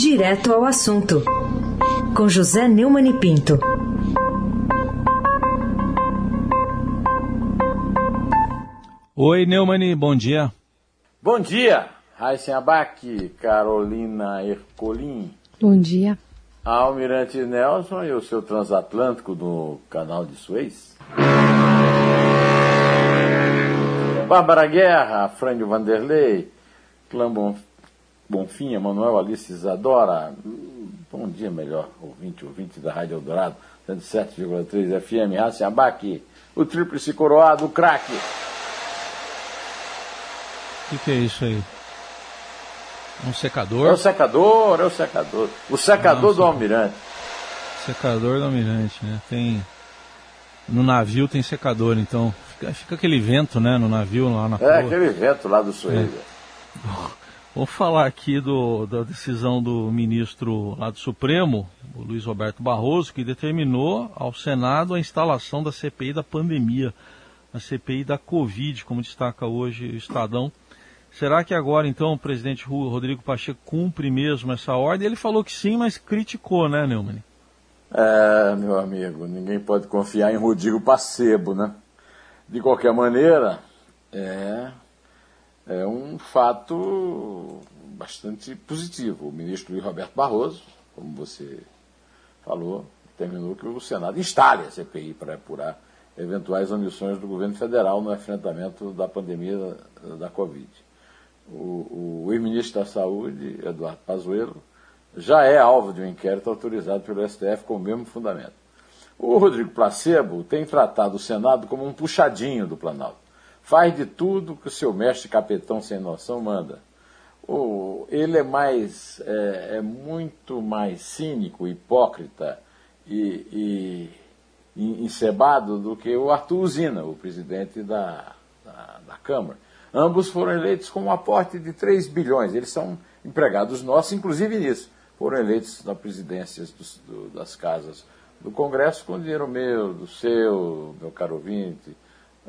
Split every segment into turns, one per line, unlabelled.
Direto ao assunto, com José Neumann e Pinto.
Oi, Neumann, bom dia.
Bom dia, Raíssen Abac, Carolina Ercolim.
Bom dia.
Almirante Nelson e o seu transatlântico do canal de Suez. Bárbara Guerra, Frânio Vanderlei, Clã Bonfim, Emanuel Alice Isadora. Bom dia, melhor ouvinte, ouvinte da Rádio Eldorado, 107,3 FM, Raíssen Abac, o tríplice coroado, o craque.
O que, que é isso aí? Um secador?
É o secador, é o secador. O secador do almirante.
Secador do almirante, né? Tem. No navio tem secador, então. Fica, fica aquele vento, né? No navio lá na
É,
proa.
aquele vento lá do Suez.
Vamos falar aqui do, da decisão do ministro lá do Supremo, o Luiz Roberto Barroso, que determinou ao Senado a instalação da CPI da pandemia, a CPI da Covid, como destaca hoje o Estadão. Será que agora, então, o presidente Rodrigo Pacheco cumpre mesmo essa ordem? Ele falou que sim, mas criticou, né, Neumann?
É, meu amigo, ninguém pode confiar em Rodrigo Pacebo, né? De qualquer maneira, é, é um fato bastante positivo. O ministro Luiz Roberto Barroso, como você falou, terminou que o Senado instale a CPI para apurar eventuais omissões do governo federal no enfrentamento da pandemia da, Covid. O, o ex-ministro da Saúde, Eduardo Pazuello, já é alvo de um inquérito autorizado pelo STF com o mesmo fundamento. O Rodrigo Placebo tem tratado o Senado como um puxadinho do Planalto. Faz de tudo que o seu mestre capitão sem noção manda. O, ele é mais é, é, muito mais cínico, hipócrita e, e encebado do que o Arthur Usina, o presidente da, da, da Câmara. Ambos foram eleitos com um aporte de 3 bilhões. Eles são empregados nossos, inclusive nisso. Foram eleitos na presidência dos, do, das casas do Congresso com dinheiro meu, do seu, meu caro ouvinte,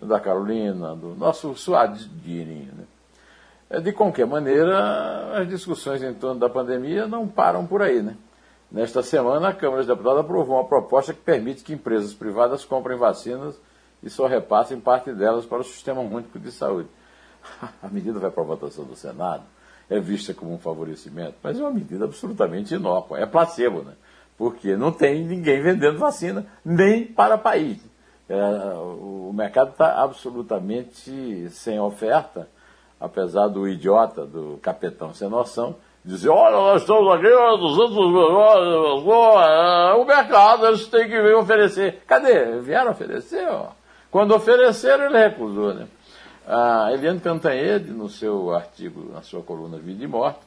da Carolina, do nosso suado dinheirinho. Né? De qualquer maneira, as discussões em torno da pandemia não param por aí. Né? Nesta semana, a Câmara dos Deputados aprovou uma proposta que permite que empresas privadas comprem vacinas e só repassem parte delas para o Sistema Único de Saúde. A medida vai para a votação do Senado, é vista como um favorecimento, mas é uma medida absolutamente inócua, é placebo, né? porque não tem ninguém vendendo vacina, nem para país. É, o mercado está absolutamente sem oferta, apesar do idiota, do capetão sem noção, dizer, olha, nós estamos aqui, 200 milhões, o mercado, eles têm que vir oferecer. Cadê? Vieram oferecer? Ó. Quando ofereceram, ele recusou. Né? A Eliane Cantanhede, no seu artigo, na sua coluna Vida e Morte,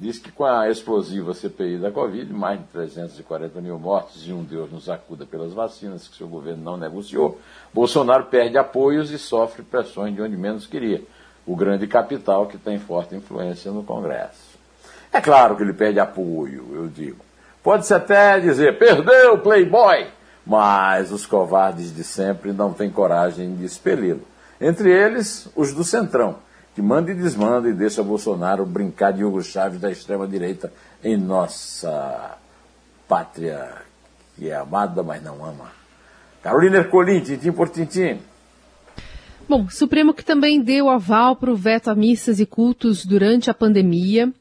diz que com a explosiva CPI da Covid, mais de 340 mil mortes e um Deus nos acuda pelas vacinas que seu governo não negociou, Bolsonaro perde apoios e sofre pressões de onde menos queria, o grande capital que tem forte influência no Congresso. É claro que ele perde apoio, eu digo. Pode-se até dizer, perdeu Playboy, mas os covardes de sempre não têm coragem de expeli-lo. Entre eles, os do Centrão, que manda e desmanda e deixa Bolsonaro brincar de Hugo Chaves da extrema-direita em nossa pátria, que é amada, mas não ama. Carolina Ercolim, tintim por tintim.
Bom, Supremo que também deu aval para o veto a missas e cultos durante a pandemia.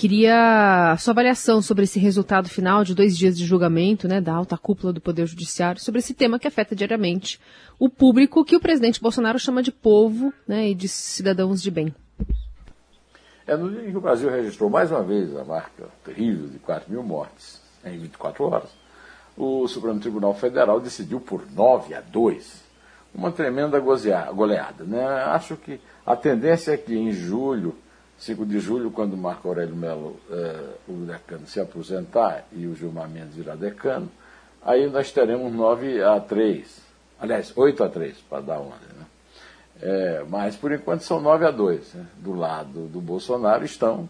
Queria a sua avaliação sobre esse resultado final de dois dias de julgamento né, da alta cúpula do Poder Judiciário, sobre esse tema que afeta diariamente o público que o presidente Bolsonaro chama de povo né, e de cidadãos de bem.
É no dia em que o Brasil registrou mais uma vez a marca terrível de 4 mil mortes em 24 horas, o Supremo Tribunal Federal decidiu por 9 a 2 uma tremenda goleada. Né? Acho que a tendência é que em julho 5 de julho, quando Marco Aurélio Melo, eh, o decano, se aposentar e o Gilmar Mendes virar decano, aí nós teremos 9 a 3. Aliás, 8 a 3, para dar ordem. Né? É, mas, por enquanto, são 9 a 2. Né? Do lado do Bolsonaro estão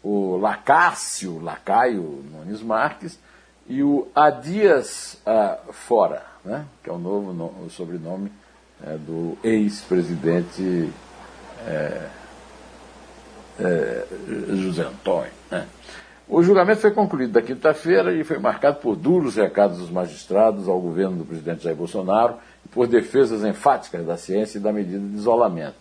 o Lacácio, Lacaio Nunes Marques, e o Adias ah, Fora, né? que é o novo no, o sobrenome é, do ex-presidente é, é, José Antônio. Né? O julgamento foi concluído na quinta-feira e foi marcado por duros recados dos magistrados ao governo do presidente Jair Bolsonaro e por defesas enfáticas da ciência e da medida de isolamento.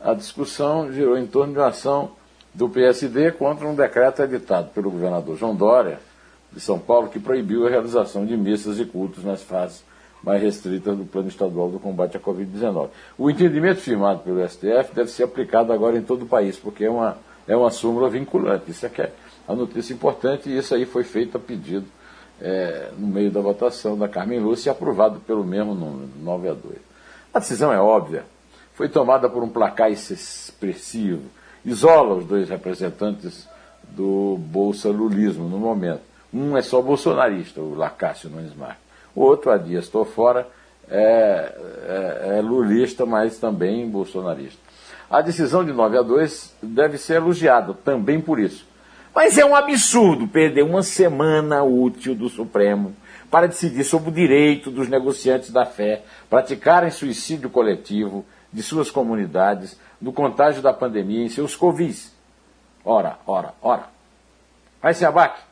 A discussão girou em torno de uma ação do PSD contra um decreto editado pelo governador João Dória, de São Paulo, que proibiu a realização de missas e cultos nas fases mais restritas do Plano Estadual do Combate à Covid-19. O entendimento firmado pelo STF deve ser aplicado agora em todo o país, porque é uma, é uma súmula vinculante. Isso é é a notícia importante e isso aí foi feito a pedido é, no meio da votação da Carmen Lúcia e aprovado pelo mesmo número, 9 a 2. A decisão é óbvia. Foi tomada por um placar expressivo. Isola os dois representantes do Bolsa Lulismo no momento. Um é só bolsonarista, o Lacácio Nunes Marques. O outro, Dias estou fora, é, é, é, lulista, mas também bolsonarista. A decisão de 9 a 2 deve ser elogiada também por isso. Mas é um absurdo perder uma semana útil do Supremo para decidir sobre o direito dos negociantes da fé praticarem suicídio coletivo de suas comunidades no contágio da pandemia em seus covis. Ora, ora, ora. Se abaque.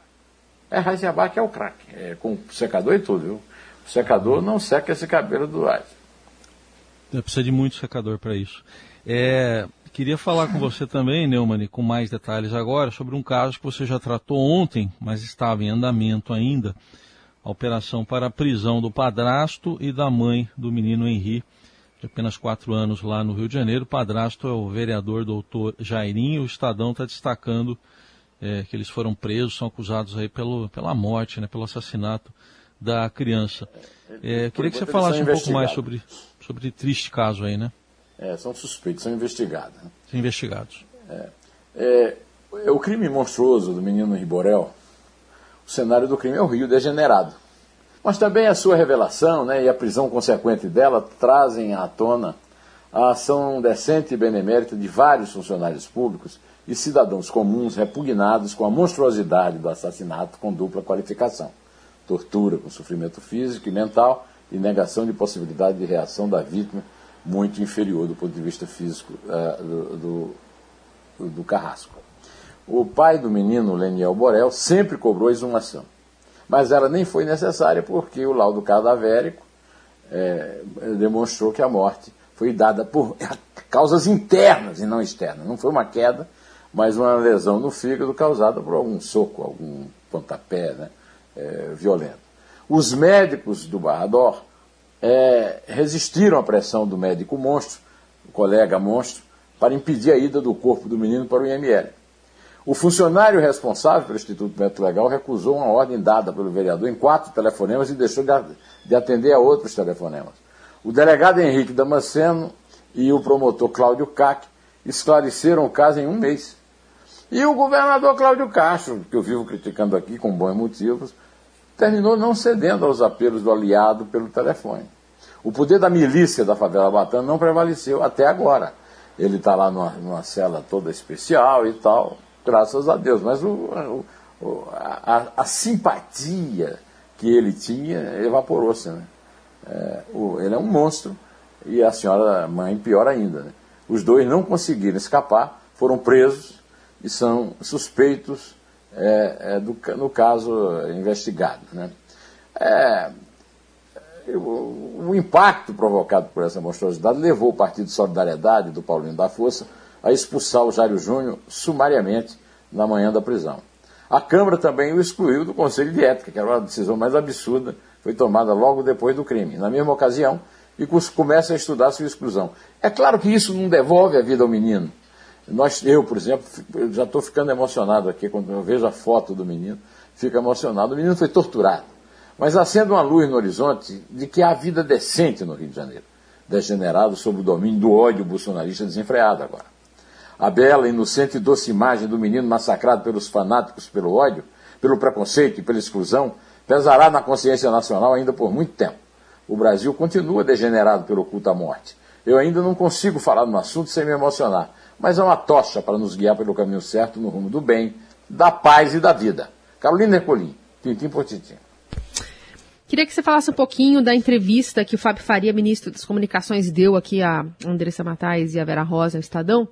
É, Heisenbach é o craque, é, com secador e tudo, viu? O secador não seca esse cabelo do Einstein.
Precisa de muito secador para isso. É, queria falar com você também, Neumann, com mais detalhes agora, sobre um caso que você já tratou ontem, mas estava em andamento ainda. A operação para a prisão do padrasto e da mãe do menino Henri, de apenas quatro anos lá no Rio de Janeiro. O padrasto é o vereador doutor Jairinho. O Estadão está destacando é, que eles foram presos, são acusados aí pelo, pela morte, né, pelo assassinato da criança. É, queria que você falasse um pouco mais sobre, sobre triste caso aí, né?
É, são suspeitos, são investigados. Né?
São investigados.
É, é, é, o crime monstruoso do menino Riborel, o cenário do crime é o Rio degenerado. Mas também a sua revelação né, e a prisão consequente dela trazem à tona a ação decente e benemérita de vários funcionários públicos e cidadãos comuns repugnados com a monstruosidade do assassinato com dupla qualificação: tortura com sofrimento físico e mental e negação de possibilidade de reação da vítima muito inferior do ponto de vista físico uh, do, do, do, carrasco. O pai do menino, Leniel Borel, sempre cobrou exumação, mas ela nem foi necessária porque o laudo cadavérico é, demonstrou que a morte foi dada por causas internas e não externas. Não foi uma queda, mas uma lesão no fígado causada por algum soco, algum pontapé né, é, violento. Os médicos do Barrador é, resistiram à pressão do médico monstro, o colega monstro, para impedir a ida do corpo do menino para o IML. O funcionário responsável pelo Instituto Médico Legal recusou uma ordem dada pelo vereador em quatro telefonemas e deixou de atender a outros telefonemas. O delegado Henrique Damasceno e o promotor Cláudio Cac esclareceram o caso em um mês. E o governador Cláudio Castro, que eu vivo criticando aqui com bons motivos, terminou não cedendo aos apelos do aliado pelo telefone. O poder da milícia da favela Batana não prevaleceu até agora. Ele está lá numa, numa, cela toda especial e tal, graças a Deus. Mas o, o, a, a, simpatia que ele tinha evaporou-se. Né? É, ele é um monstro e a senhora mãe pior ainda. Né? Os dois não conseguiram escapar, foram presos e são suspeitos é, é, do, no caso investigado. Né? É, o, o, impacto provocado por essa monstruosidade levou o Partido de Solidariedade do Paulinho da Força a expulsar o Jário Júnior sumariamente na manhã da prisão. A Câmara também o excluiu do Conselho de Ética, que era uma decisão mais absurda, foi tomada logo depois do crime. Na mesma ocasião, e começa a estudar sua exclusão. É claro que isso não devolve a vida ao menino, nós, eu, por exemplo, já estou ficando emocionado aqui quando eu vejo a foto do menino, fico emocionado. O menino foi torturado. Mas acende uma luz no horizonte de que há vida decente no Rio de Janeiro, degenerado sob o domínio do ódio bolsonarista desenfreado agora. A bela, inocente e doce imagem do menino massacrado pelos fanáticos pelo ódio, pelo preconceito e pela exclusão, pesará na consciência nacional ainda por muito tempo. O Brasil continua degenerado pelo culto à morte. Eu ainda não consigo falar no assunto sem me emocionar mas é uma tocha para nos guiar pelo caminho certo no rumo do bem, da paz e da vida. Carolina Ercolim, tintim por tintim.
Queria que você falasse um pouquinho da entrevista que o Fábio Faria, ministro das Comunicações, deu aqui a Andressa Matais e a Vera Rosa no Estadão.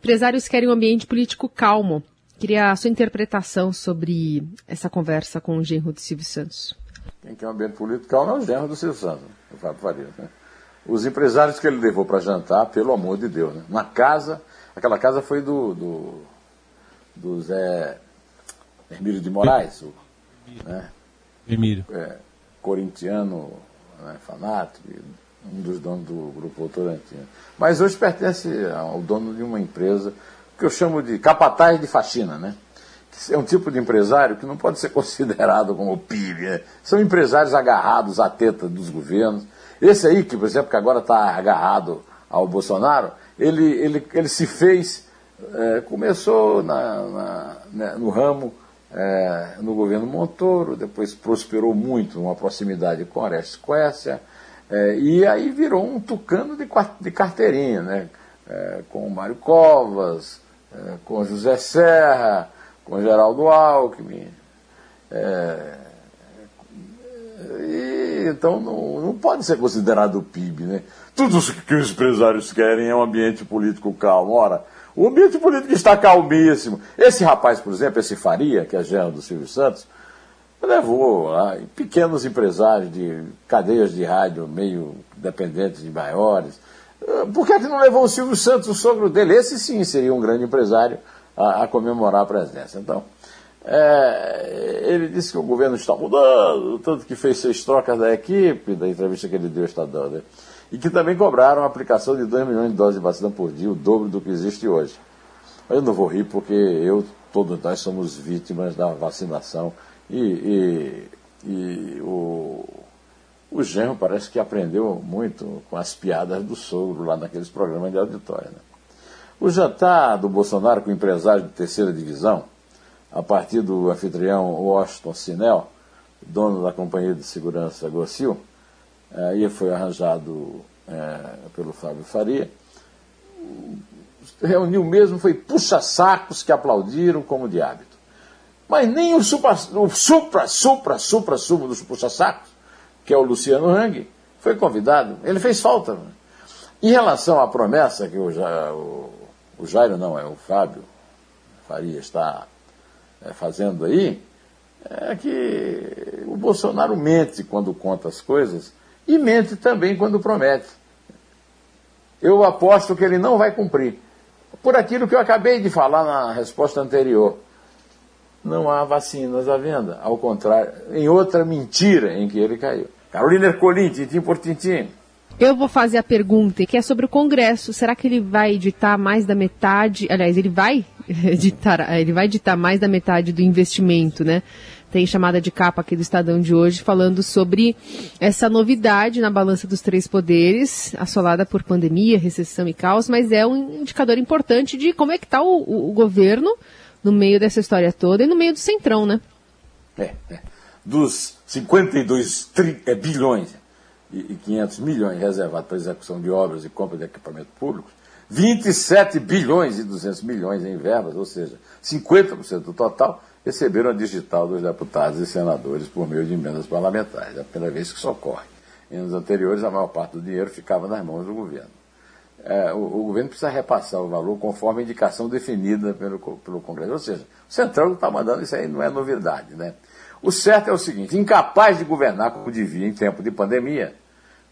Empresários querem um ambiente político calmo, Queria a sua interpretação sobre essa conversa com o genro de Silvio Santos.
Quem quer um ambiente político calmo é o genro do Silvio Santos, o Fábio Faria. Né? Os empresários que ele levou para jantar, pelo amor de Deus, né? na casa, aquela casa foi do, do, do Zé Hermílio de Moraes, o, né?
Emílio.
É, corintiano, né, fanático, um dos donos do grupo Votorantim. Mas hoje pertence ao dono de uma empresa que eu chamo de capataz de faxina, né? é um tipo de empresário que não pode ser considerado como PIB. Né? São empresários agarrados à teta dos governos. Esse aí, que por exemplo, que agora está agarrado ao Bolsonaro, ele, ele, ele se fez, é, começou na, na, né, no ramo é, no governo Montoro, depois prosperou muito uma proximidade com a Suécia, é, e aí virou um tucano de, de carteirinha, né? É, com o Mário Covas, é, com José Serra, com Geraldo Alckmin. É, e, então não, não pode ser considerado o PIB. Né? Tudo que os empresários querem é um ambiente político calmo. Ora, o ambiente político está calmíssimo. Esse rapaz, por exemplo, esse Faria, que é gerente do Silvio Santos, levou lá, pequenos empresários de cadeias de rádio meio dependentes de maiores. Por que, é que não levou o Silvio Santos, o sogro dele? Esse sim seria um grande empresário a, a comemorar a presidência. Então, é, ele disse que o governo está mudando, tanto que fez seis trocas da equipe, da entrevista que ele deu ao Estadão, né? e que também cobraram a aplicação de 2 milhões de doses de vacina por dia, o dobro do que existe hoje. Eu não vou rir porque eu, todos nós somos vítimas da vacinação e, e, e o, o genro parece que aprendeu muito com as piadas do sogro lá naqueles programas de auditório. Né? O jantar do Bolsonaro com o empresário de terceira divisão, a partir do anfitrião Washington Sinel, dono da companhia de segurança Gocil, aí foi arranjado é, pelo Fábio Faria, reuniu mesmo, foi puxa-sacos que aplaudiram como de hábito. Mas nem o supra, o supra, supra, supra, supra dos puxa-sacos, que é o Luciano Hang, foi convidado. Ele fez falta. Em relação à promessa que o, o, o Jairo, não, é o Fábio Faria está fazendo aí, é que o Bolsonaro mente quando conta as coisas e mente também quando promete. Eu aposto que ele não vai cumprir. Por aquilo que eu acabei de falar na resposta anterior. Não há vacinas à venda. Ao contrário, em outra mentira em que ele caiu. Carolina Ercolim, tintim por tintim.
Eu vou fazer a pergunta que é sobre o Congresso. Será que ele vai editar mais da metade? Aliás, ele vai editar, ele vai editar mais da metade do investimento, né? tem chamada de capa aqui do Estadão de hoje, falando sobre essa novidade na balança dos três poderes, assolada por pandemia, recessão e caos, mas é um indicador importante de como é que está o, o, governo no meio dessa história toda e no meio do centrão, né?
É, é. Dos 52 tri, é, bilhões e 500 milhões reservados para execução de obras e compra de equipamento público, 27 bilhões e 200 milhões em verbas, ou seja, 50% do total, receberam a digital dos deputados e senadores por meio de emendas parlamentares. É a primeira vez que isso ocorre. Em anos anteriores, a maior parte do dinheiro ficava nas mãos do governo. É, o, o, governo precisa repassar o valor conforme a indicação definida pelo, pelo Congresso. Ou seja, o Centrão está mandando isso aí, não é novidade. Né? O certo é o seguinte: incapaz de governar como devia em tempo de pandemia,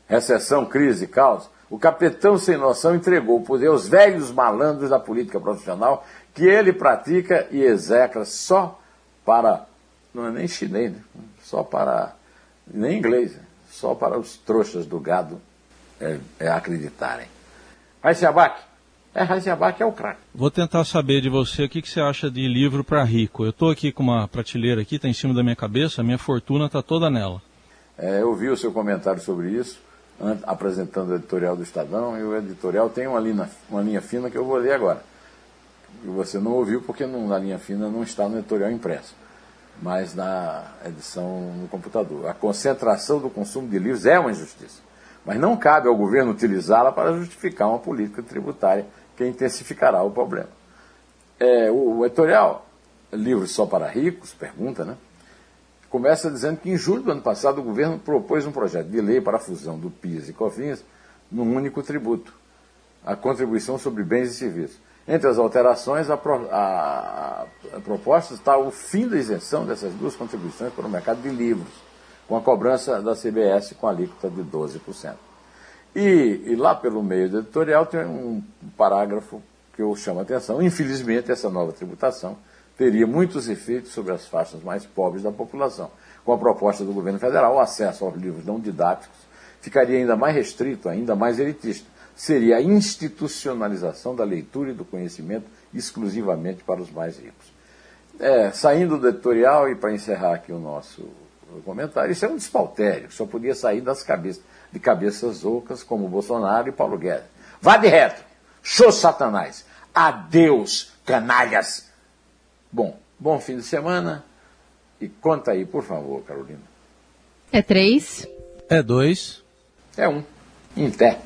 recessão, crise caos, o capitão sem noção entregou o poder aos velhos malandros da política profissional que ele pratica e execra só para, não é nem chinês, né? só para, nem inglês, né? só para os trouxas do gado é, é acreditarem. Raiciabac, é Raiciabac é o craque.
Vou tentar saber de você o que, que você acha de livro para rico. Eu estou aqui com uma prateleira aqui, está em cima da minha cabeça, a minha fortuna está toda nela.
É, eu vi o seu comentário sobre isso, apresentando o editorial do Estadão, e o editorial tem uma linha, uma linha fina que eu vou ler agora e você não ouviu porque não, na linha fina não está no editorial impresso, mas na edição no computador. A concentração do consumo de livros é uma injustiça, mas não cabe ao governo utilizá-la para justificar uma política tributária que intensificará o problema. É, o, o editorial Livros Só para Ricos, pergunta, né? Começa dizendo que em julho do ano passado o governo propôs um projeto de lei para a fusão do PIS e COFINS num único tributo, a contribuição sobre bens e serviços. Entre as alterações, a, a, propostas está o fim da isenção dessas duas contribuições para o mercado de livros, com a cobrança da CBS com a alíquota de 12%. E, e lá pelo meio do editorial tem um parágrafo que eu chamo a atenção. Infelizmente, essa nova tributação teria muitos efeitos sobre as faixas mais pobres da população. Com a proposta do governo federal, o acesso aos livros não didáticos ficaria ainda mais restrito, ainda mais elitista. Seria a institucionalização da leitura e do conhecimento exclusivamente para os mais ricos. É, saindo do editorial e para encerrar aqui o nosso comentário, isso é um despautério, só podia sair das cabeças, de cabeças ocas como Bolsonaro e Paulo Guedes. Vá de reto, show satanás, adeus canalhas. Bom, bom fim de semana e conta aí, por favor, Carolina.
É três.
É dois.
É um. Em pé.